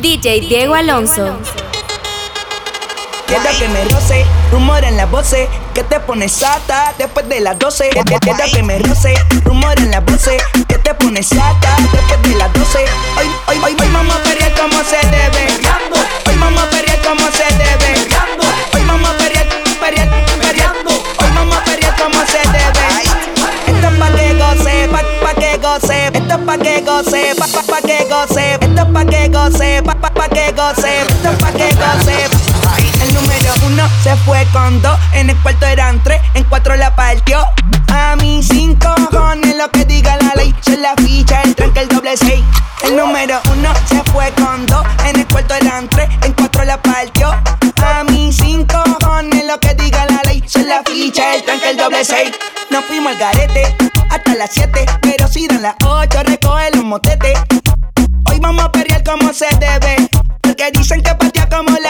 DJ Diego Alonso. Quiero que me roce, rumor en la voces, que te pones sata después de las 12. Quiero que me roce, rumor en la voces, que te pones sata después de las 12. Hoy, hoy, hoy, hoy vamos a pelear como se debe. Hoy vamos a pelear como se debe. Hoy vamos a pelear, pelear, pa' que goce, pa, pa, pa que goce. Esto es pa' que goce, pa, pa, pa que goce. Esto es pa' que goce. El número uno se fue con dos, en el cuarto eran tres, en cuatro la partió. A mí cinco cojones lo que diga la ley, se la ficha, el tranque, el doble seis. El número uno se fue con dos, en el cuarto eran tres, en cuatro la partió. A mí cinco cojones lo que diga la ley, se la ficha, el tranque, el doble seis. Nos fuimos al garete hasta las siete, pero si dan las ocho, recoge los motetes. Hoy vamos a pelear como se debe. Porque dicen que patea como la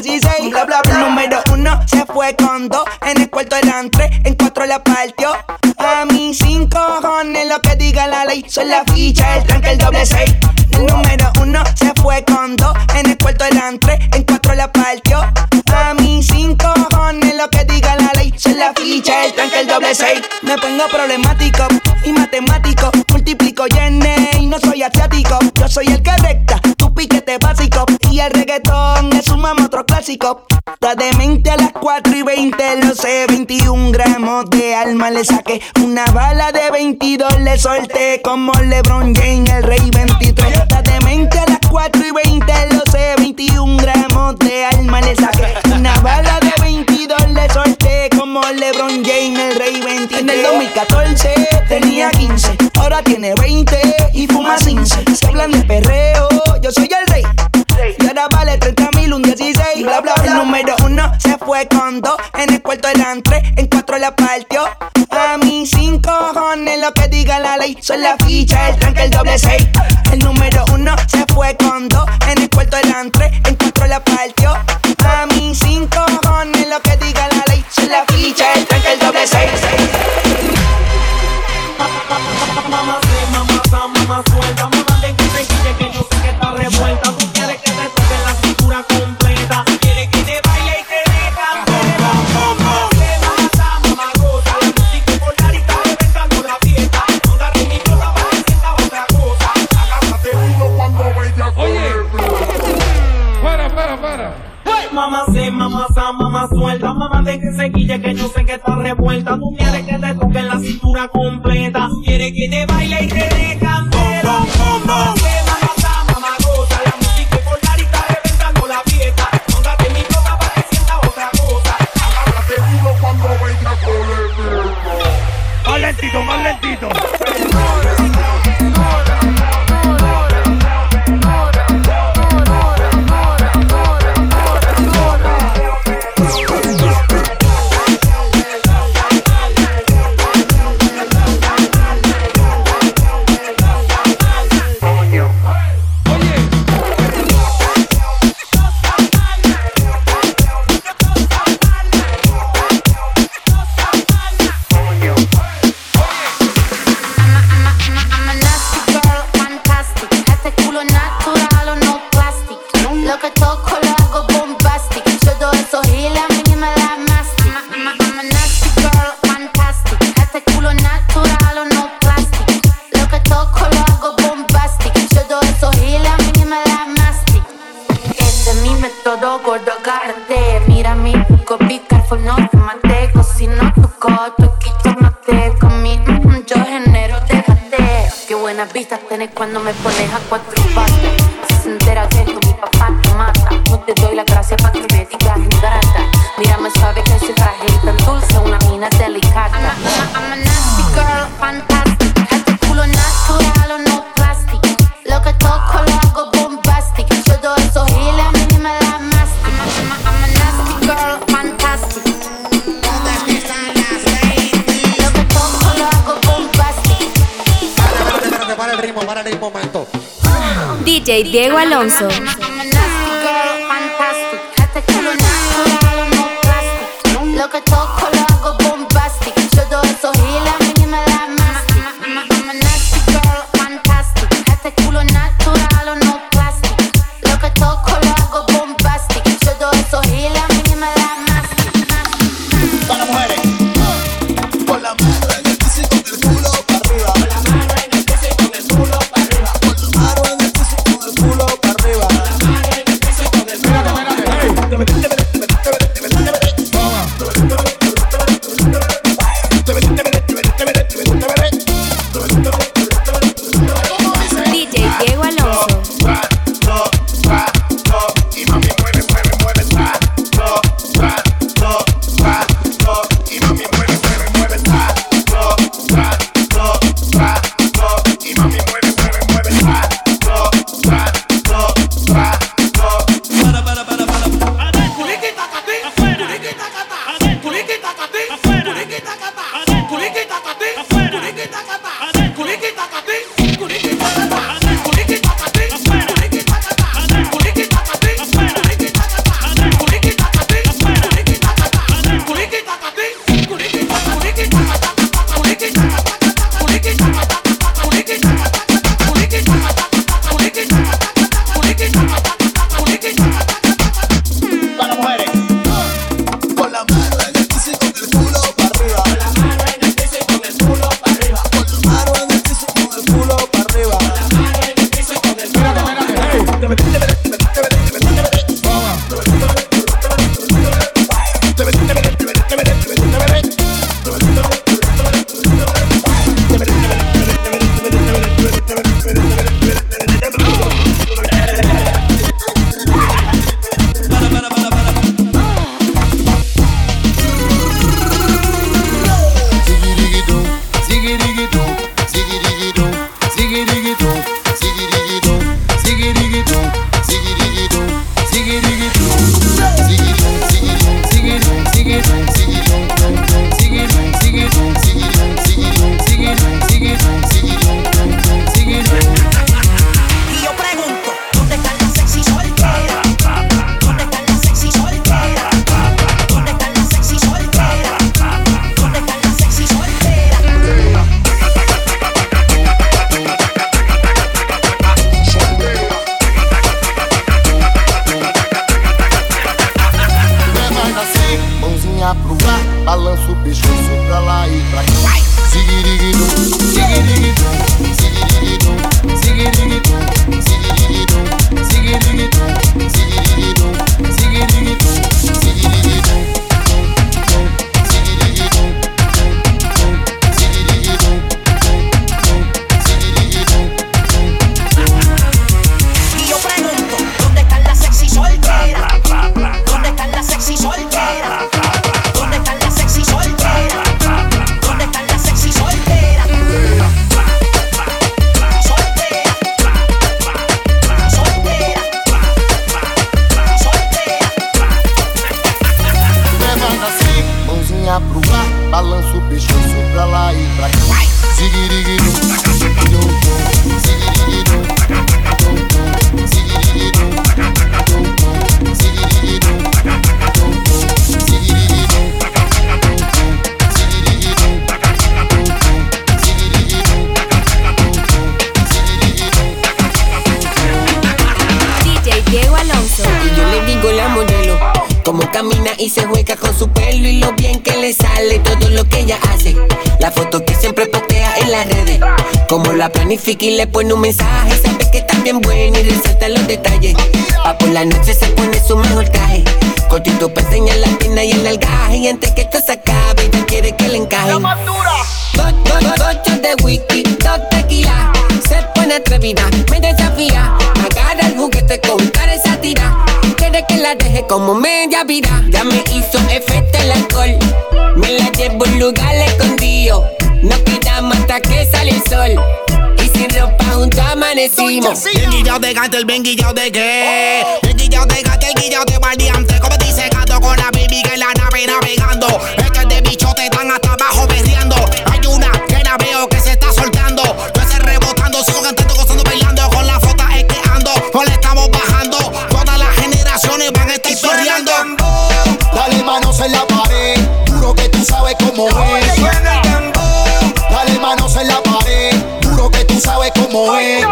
16. Bla, bla, bla. Número uno se fue con dos. En el cuarto eran tres, en cuatro la partió. A mí cinco cojones lo que diga la ley. Son la ficha, el tranque, el doble seis. El número uno se fue con dos. En el cuarto eran tres, en cuatro la partió. A mí cinco cojones lo que diga la ley. Son la ficha, el tranque, el doble seis. Me pongo problemático y matemático. Multiplico y y no soy asiático. Yo soy el que recta, Y el reggaetón es un mamá otro clásico. Está demente a las 4 y 20, lo sé. 21 gramos de alma le saqué. Una bala de 22 le solté. Como LeBron James, el rey 23. Está demente a las 4 y 20, lo sé. 21 gramos de alma le saqué. Una bala de 22 le solté. Como LeBron James, el rey 23. En el 2014 tenía 15, ahora tiene 20 y fuma 15. Se hablan de perreo, yo soy el rey. Y ahora vale 30 mil, un 16. Bla, bla, bla. El número uno se fue con dos. En el cuarto eran tres, en cuatro la partió. A mí cinco cojones lo que diga la ley. Son la ficha, el tranque, el doble seis. El número uno se fue con dos. En el cuarto eran tres, en cuatro la partió. Tenés cuando me pones a cuatro patas. Diego Alonso. La y le pone un mensaje. Sabe que está bien buena y resalta los detalles. Pa' por la noche se pone su mejor traje. Cortito pa' enseñar la pierna y el algaje Y antes que esto se acabe ella quiere que le encaje. Dos, dos, dos, ocho de whisky, dos tequila. Se pone atrevida, me desafía. Agarra el juguete con cara esa tira Quiere que la deje como media vida. Ya me hizo efecto el alcohol. Me la llevo a un lugar escondido. Nos quedamos hasta que sale el sol sin ropa juntos amanecimos. El guillao de gato, el bien guillao de qué. El guillao de gato, el guillao de valiente. Como dice gato con la baby que en la nave navegando. Este de bichote están hasta abajo berreando. Hay una que la veo que se está soltando. Yo se rebotando, sigo cantando, gozando, bailando. Con la foto es quejando, no le estamos bajando. Todas las generaciones van a estar sorriando. Dale manos en la pared, juro que tú sabes cómo es. Tú sabes cómo es.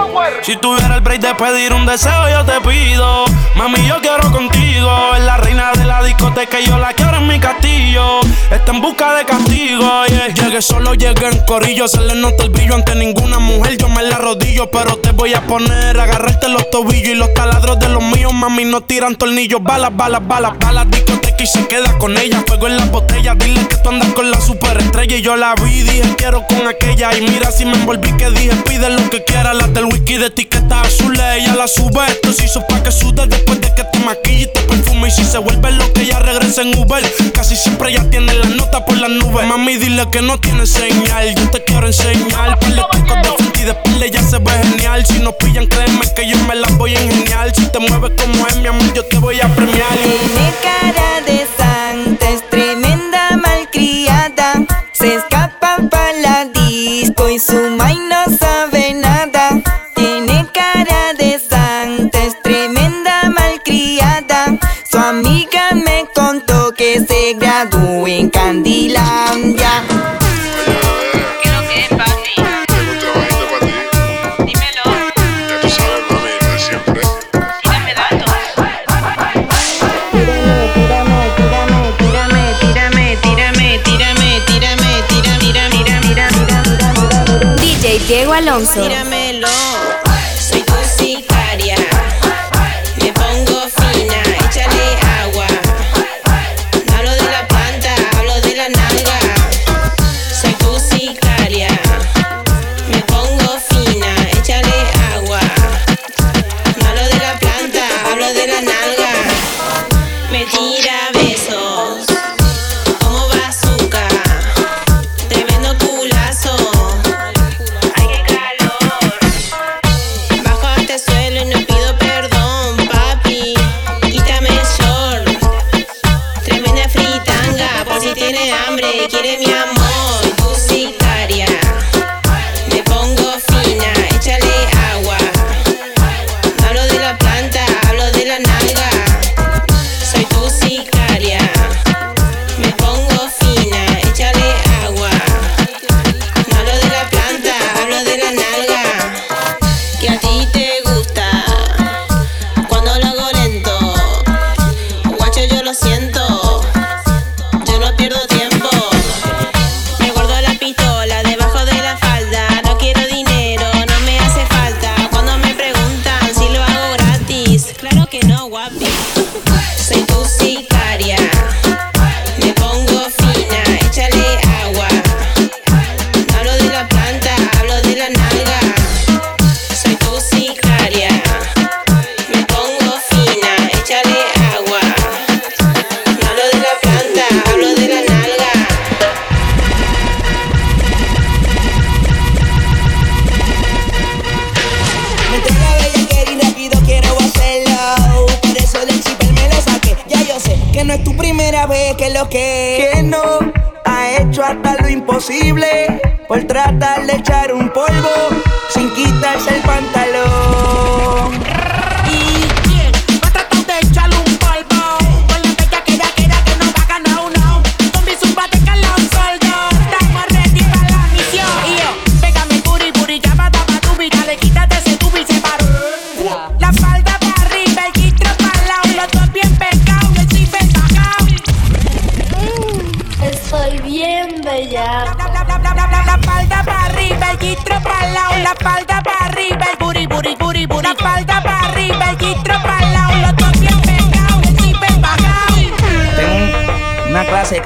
Si tuviera el break de pedir un deseo, yo te pido. Mami, yo quiero contigo. Es la reina de la discoteca y yo la quiero en mi castillo. Está en busca de castigo. Yeah. Llegué solo, llegué en corillo. Se le nota el brillo ante ninguna mujer. Yo me la rodillo, pero te voy a poner. Agarrarte los tobillos y los taladros de los míos. Mami, no tiran tornillos. Balas, balas, balas, balas. Discoteca y se queda con ella. Fuego en la botella. Dile que tú andas con la superestrella. Y yo la vi, dije quiero con aquella. Y mira si me envolví que dije pide lo que quiera. La del whisky de etiqueta azul. Ella la sube. Esto se hizo pa' que sude después de que te maquille y te perfume. Y si se vuelve lo que ella regresa en Uber. Casi siempre ya tiene la nota por las nubes. Mami, dile que no tiene señal. Yo te quiero enseñar. Ponle tacos de frente y de espalda ya se ve genial. Si nos pillan, créeme que yo me la voy a ingeniar. Si te mueves como es mi amor, yo te voy a premiar. Tiene cara de santa, que se graduó en Candilandia. Tengo un trabajito hambre y quiere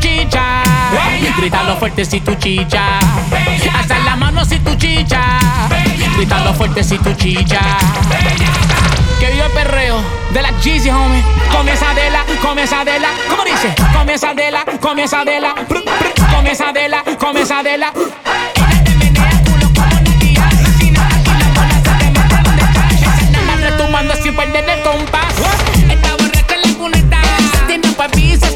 chicha. Grítalo fuerte si tú chicha. Hasta la mano si tú chicha. Grítalo fuerte si tú chicha. Que viva el perreo de la Jeezy, homie. Comienza de la, comienza de la, ¿cómo dice? Comienza de la, comienza de la, comienza de la, comienza de la. Tumbando sin perder el compás. Esta borracha la cuneta. Tiene un papisa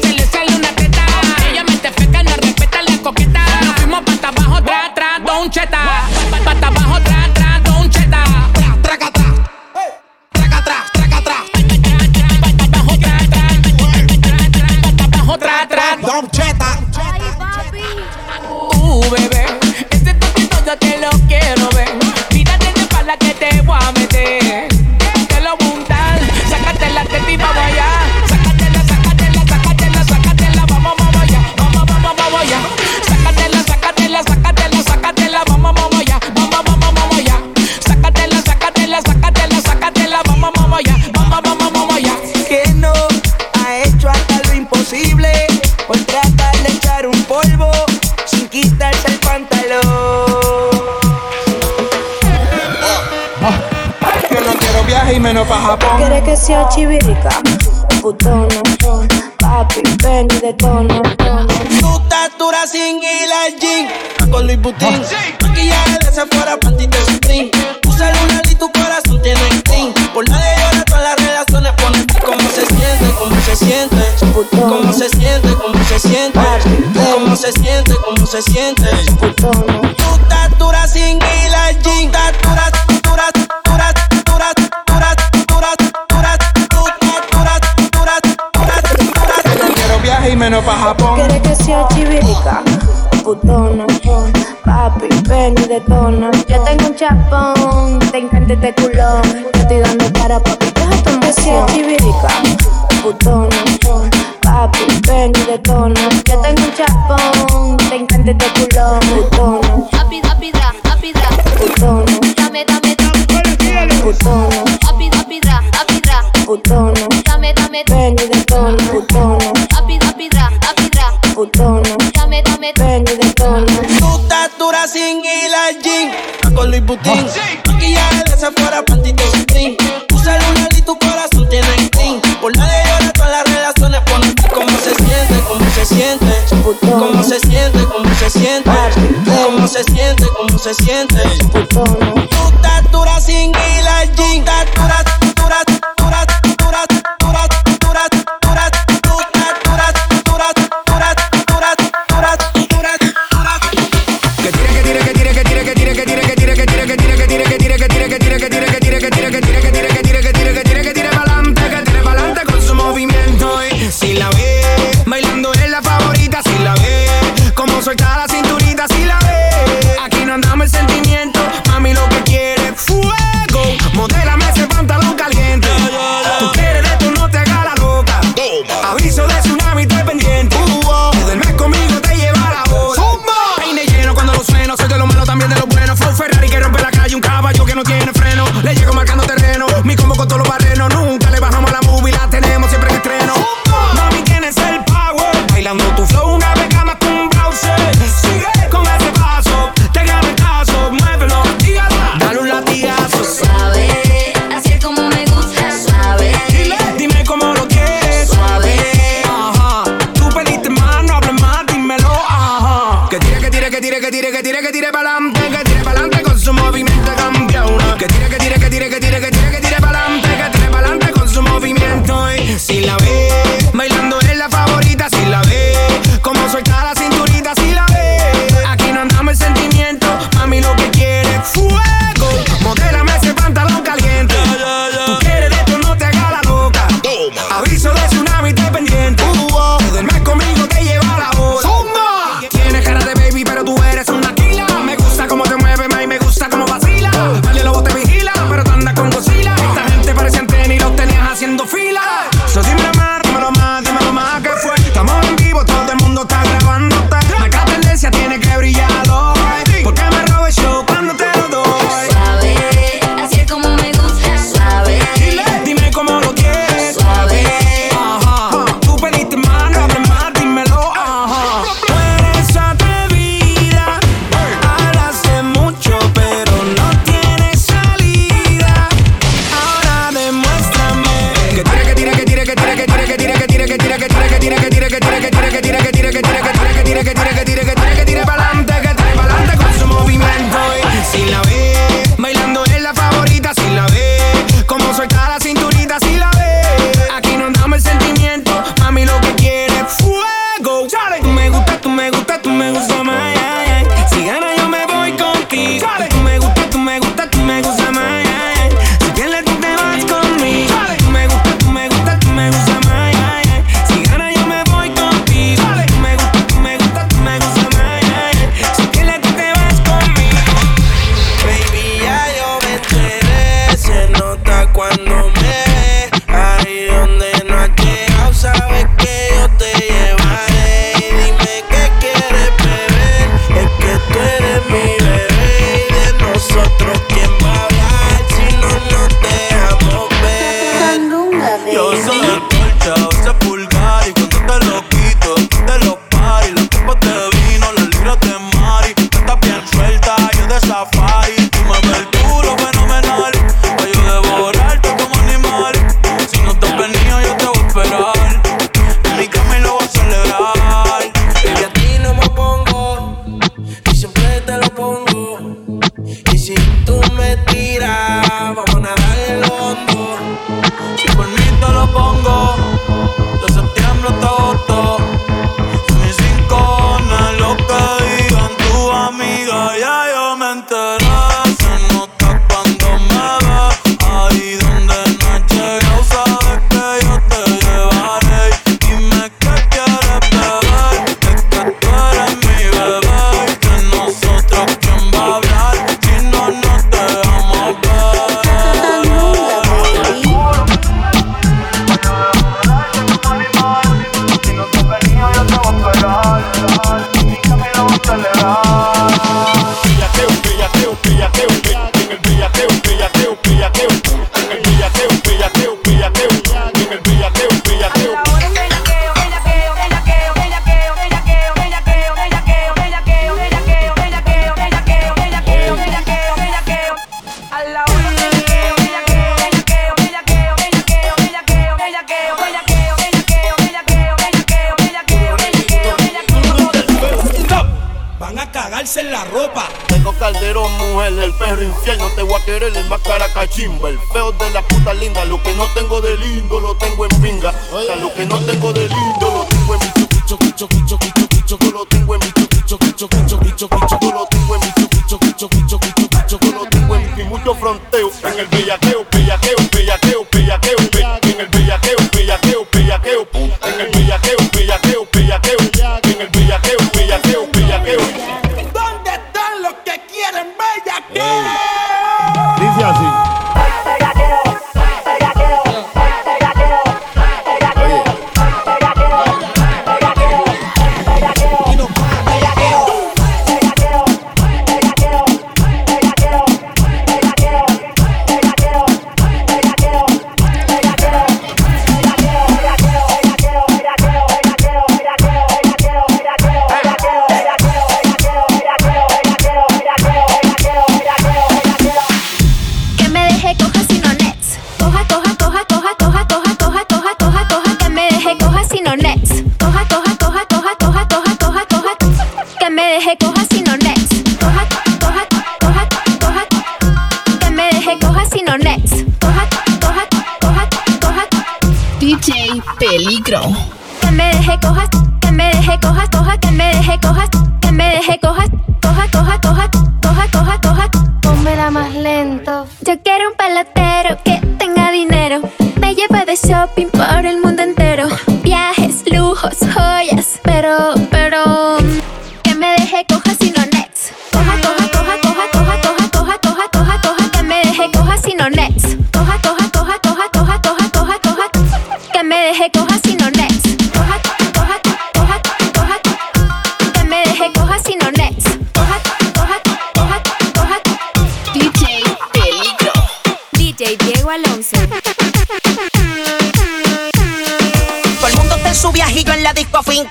un cheta. Pata, Pa' Japón. ¿Quieres que sea chivirica? Putona, papi, ven y detona. Tu tatura sin guila el jean, con Luis Butín. Ah. Maquillaje de Sephora, panty de Supreme. Tu celular y tu corazón tienen clean. Por nadie llora, todas las relaciones ponen cómo se siente, cómo se siente. Cómo se siente, cómo se siente. Cómo se siente, cómo se siente. Putona. Papi, ven y detona. Yo tengo un chapón, te encanta este culo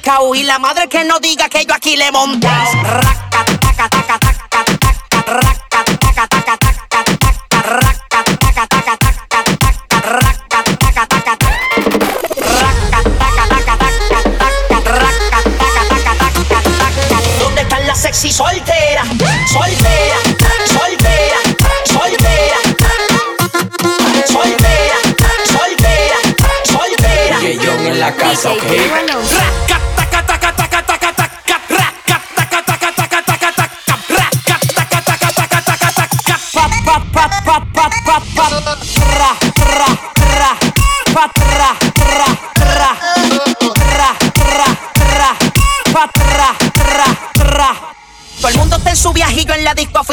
cacao. Y la madre que no diga que yo aquí le he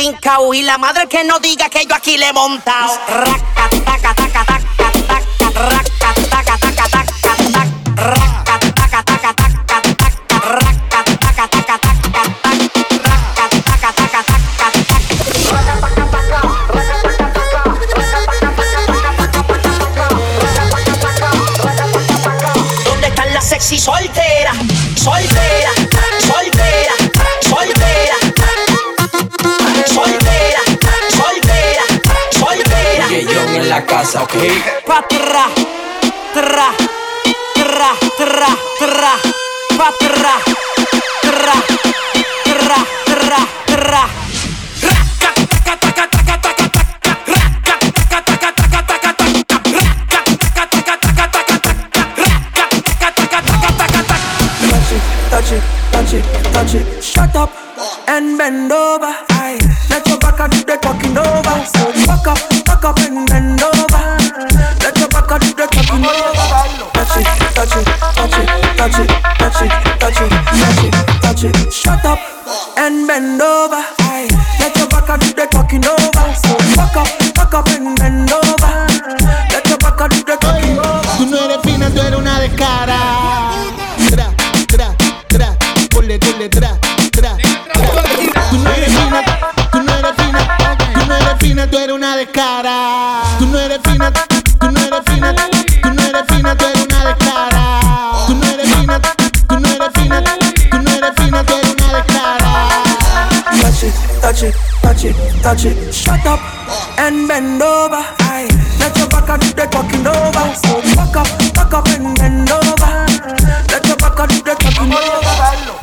Y la madre que no diga que yo aquí le he montado la casa, ok. Pa tra, tra, tra, tra, tra, pa tra, tra, tra, tra, tra. touch it, touch it, touch it. Shut up and bend over. Aye. Let your back do the talking over. So back up, back up and touch it, touch it, touch it, touch it, touch it. Shut up and bend over. Let your back do the talking over. So up, back up and bend over. Let your back do the talking over. Tú no eres fina, tú eres una descara. Tra, tra, tra, ponle, ponle, tra, tra. Tú no eres fina, tú no eres fina, tú no eres fina, tú eres una descara. Tú no eres fina, Touch it, touch it, touch it. Shut up and bend over. Let your back do the talking over. So back up, back up and bend over. Let your back do the talking over.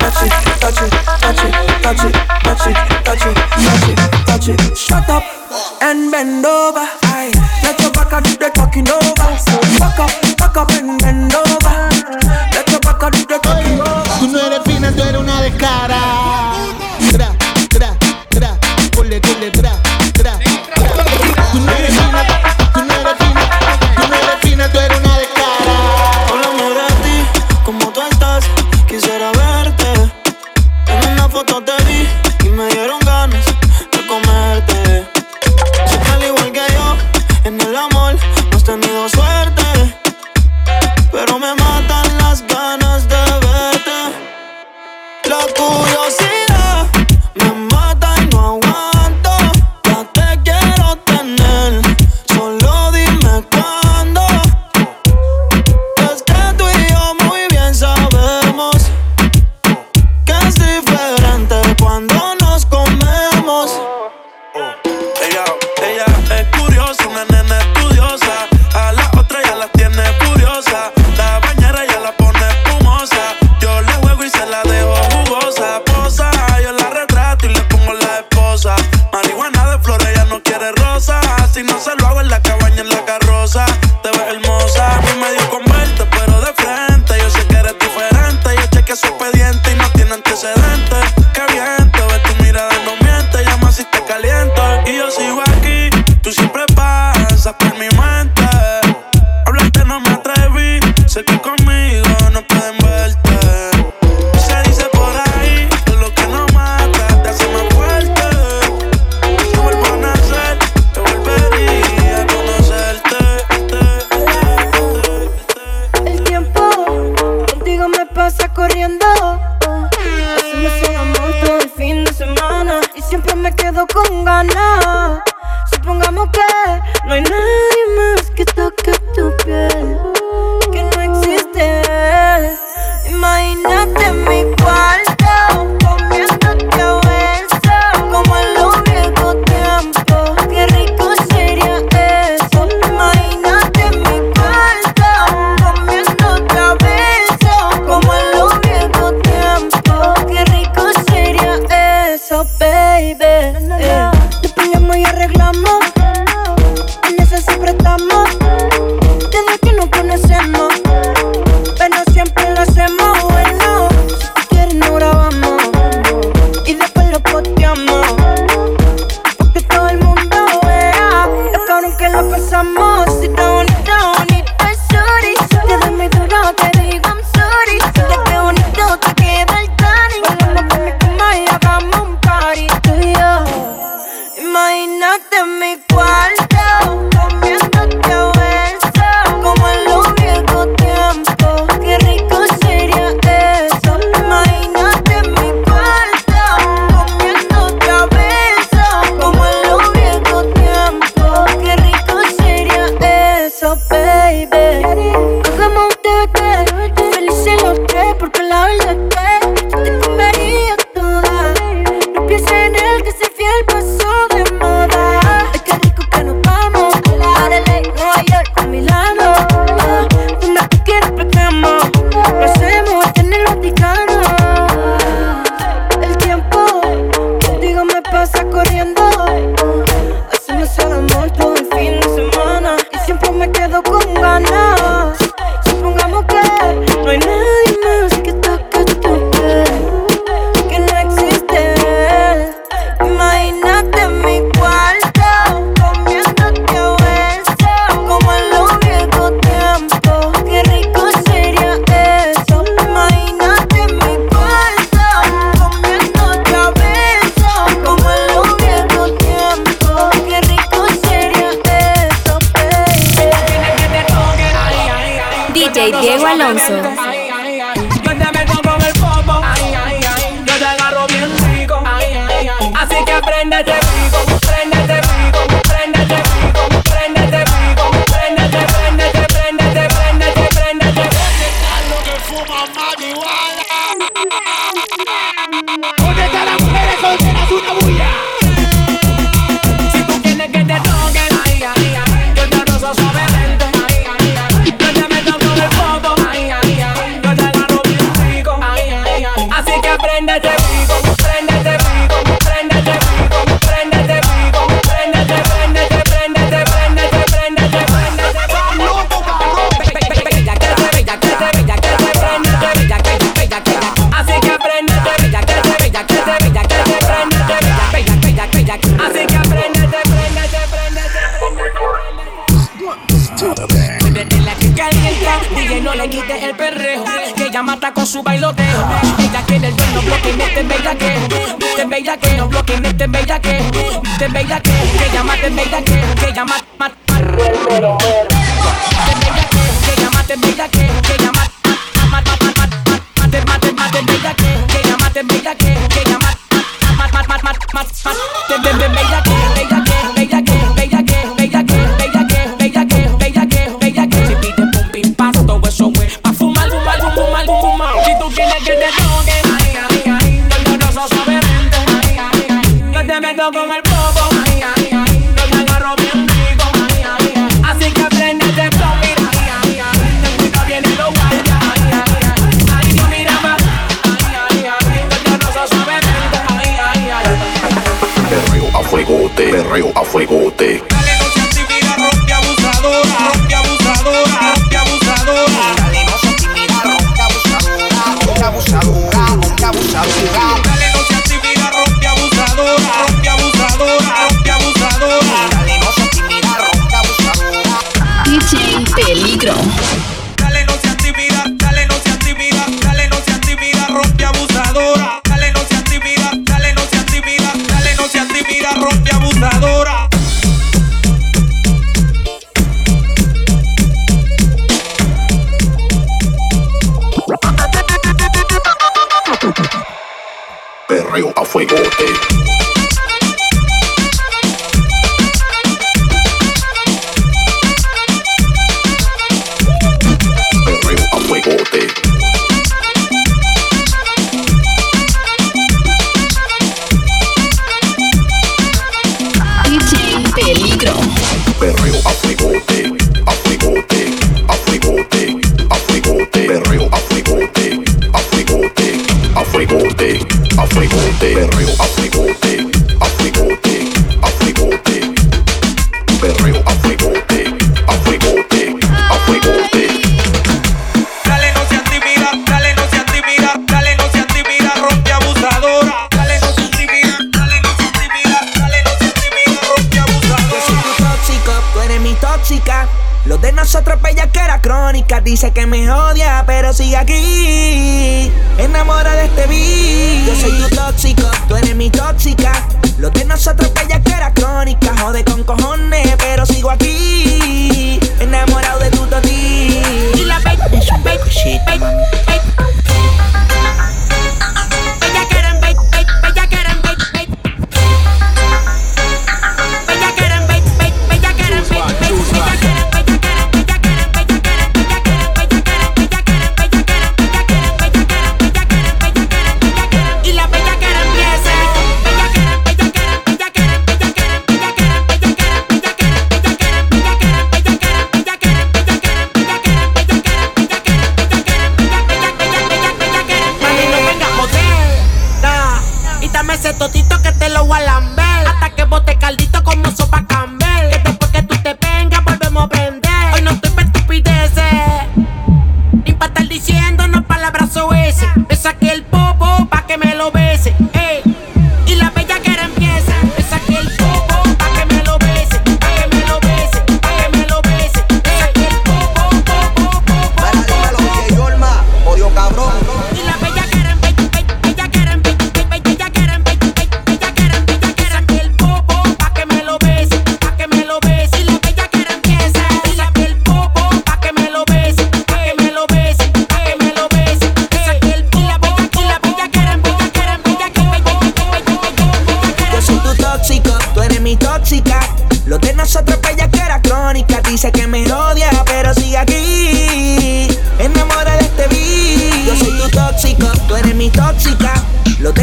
Touch it, touch it, touch it, touch it, touch it, touch it, touch it, touch it. Shut up and bend over. Let your back do the talking over. So back up, back up and bend over. Alonso. beida que no bloque, te beida que, te beida que, que llama, te beida que, que llama, mat, mat. Te que, que llama, te beida que, que llama, mat, mat, mat, mat, mat, mat, mat, te que, que llama, te beida que, que llama, mat, mat, mat, mat, mat, mat. correo a fuegote. rayo a fuego. Dice que me odia, pero sigue aquí. Enamora de este beat. Yo soy tu tóxico, tú eres mi tóxica. Lo de nosotros bella que era crónica. Jode con cojones, pero sigo aquí. Enamorado de tu toti. Y la baby es un baby.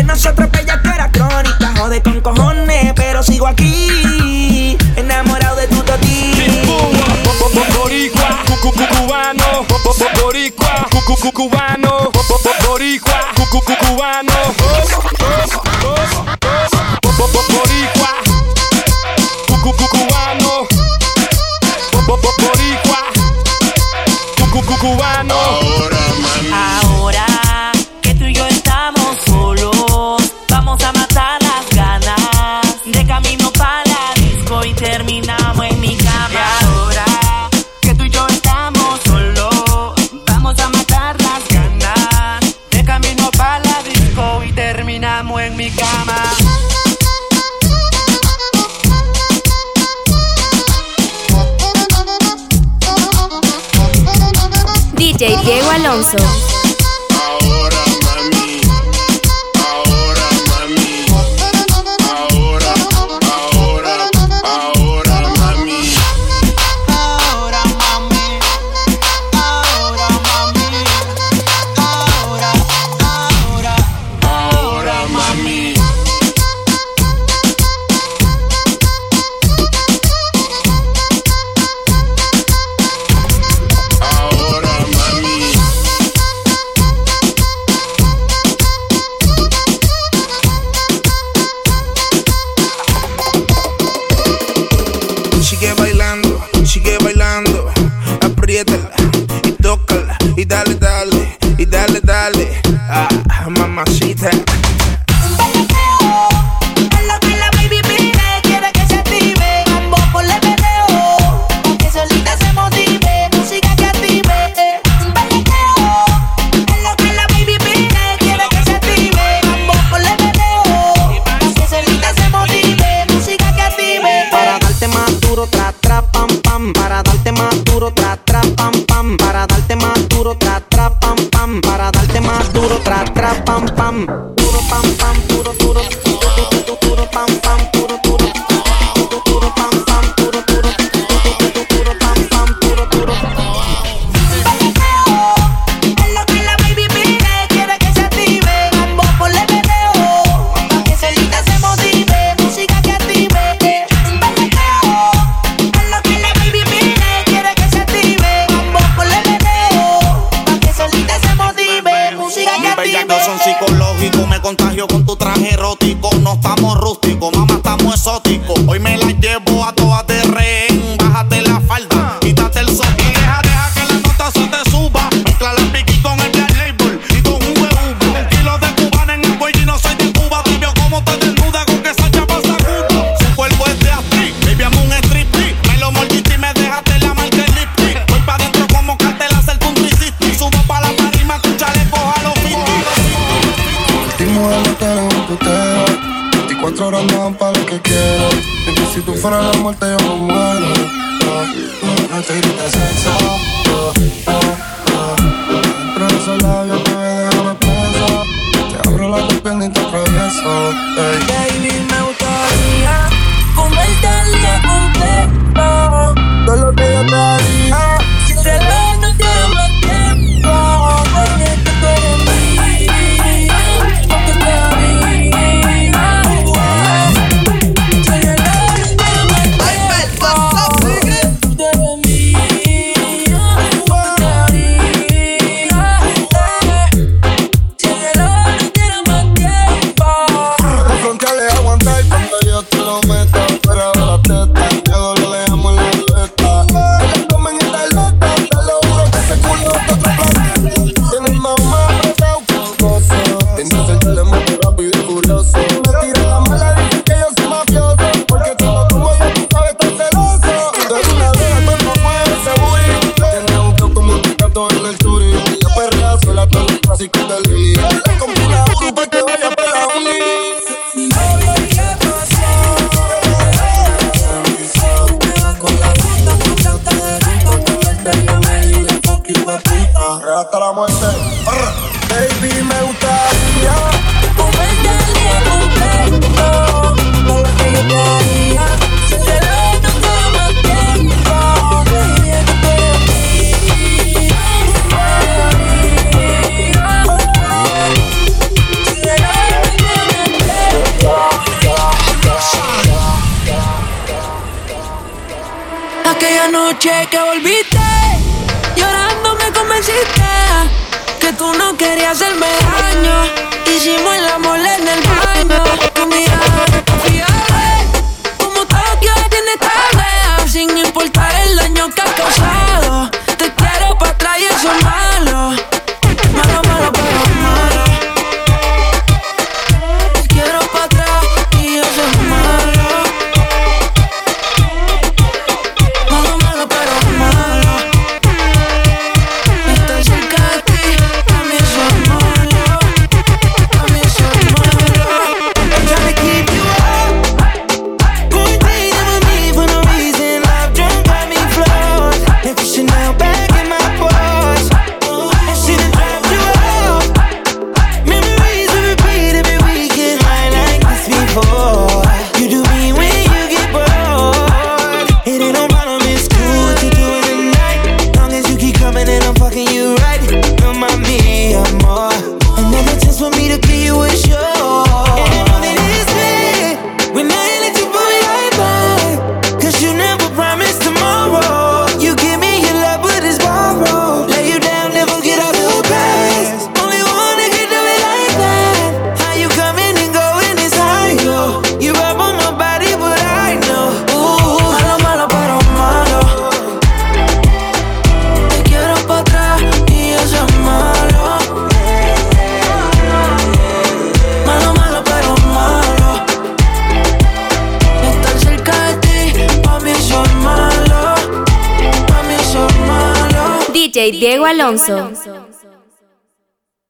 nosotros bella tú era crónica. Jode con cojones, pero sigo aquí. Enamorado de tu toti. Boricua, cubano, boricua, cubano.